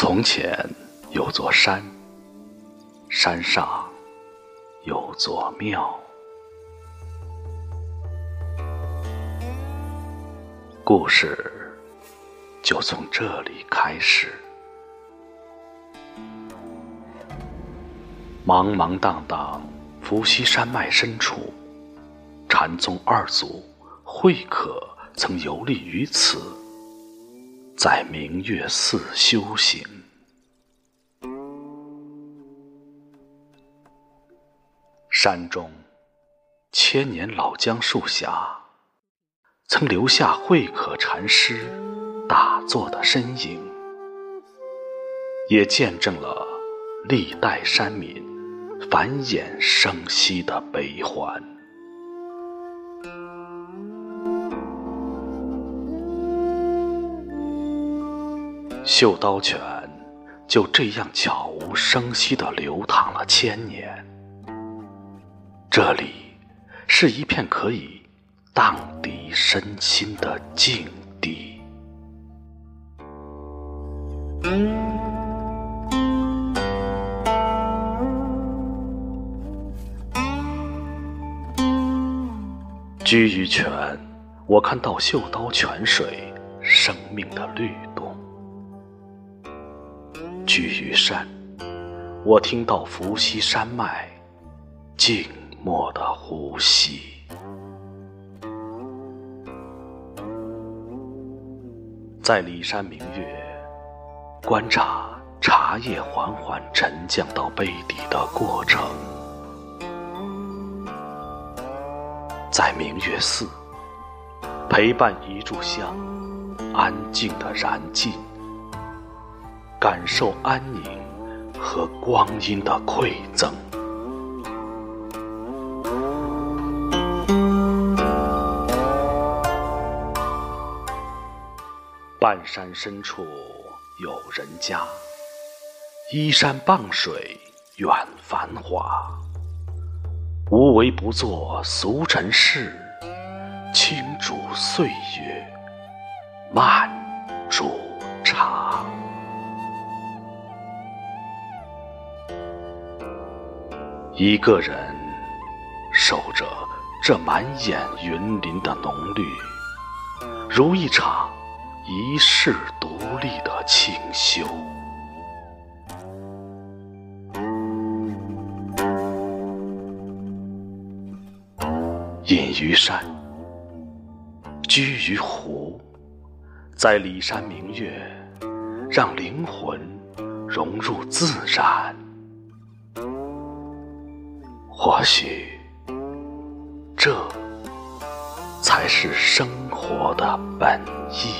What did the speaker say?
从前有座山，山上有座庙。故事就从这里开始。茫茫荡荡，伏羲山脉深处，禅宗二祖慧可曾游历于此。在明月寺修行，山中千年老姜树下，曾留下慧可禅师打坐的身影，也见证了历代山民繁衍生息的悲欢。绣刀泉就这样悄无声息地流淌了千年。这里是一片可以荡涤身心的静地。居于泉，我看到绣刀泉水生命的律动。居于山，我听到伏羲山脉静默的呼吸。在骊山明月，观察茶叶缓缓沉降到杯底的过程。在明月寺，陪伴一炷香，安静的燃尽。感受安宁和光阴的馈赠。半山深处有人家，依山傍水远繁华。无为不作俗尘事，轻煮岁月慢一个人守着这满眼云林的浓绿，如一场一世独立的清修。隐于山，居于湖，在里山明月，让灵魂融入自然。或许，这才是生活的本意。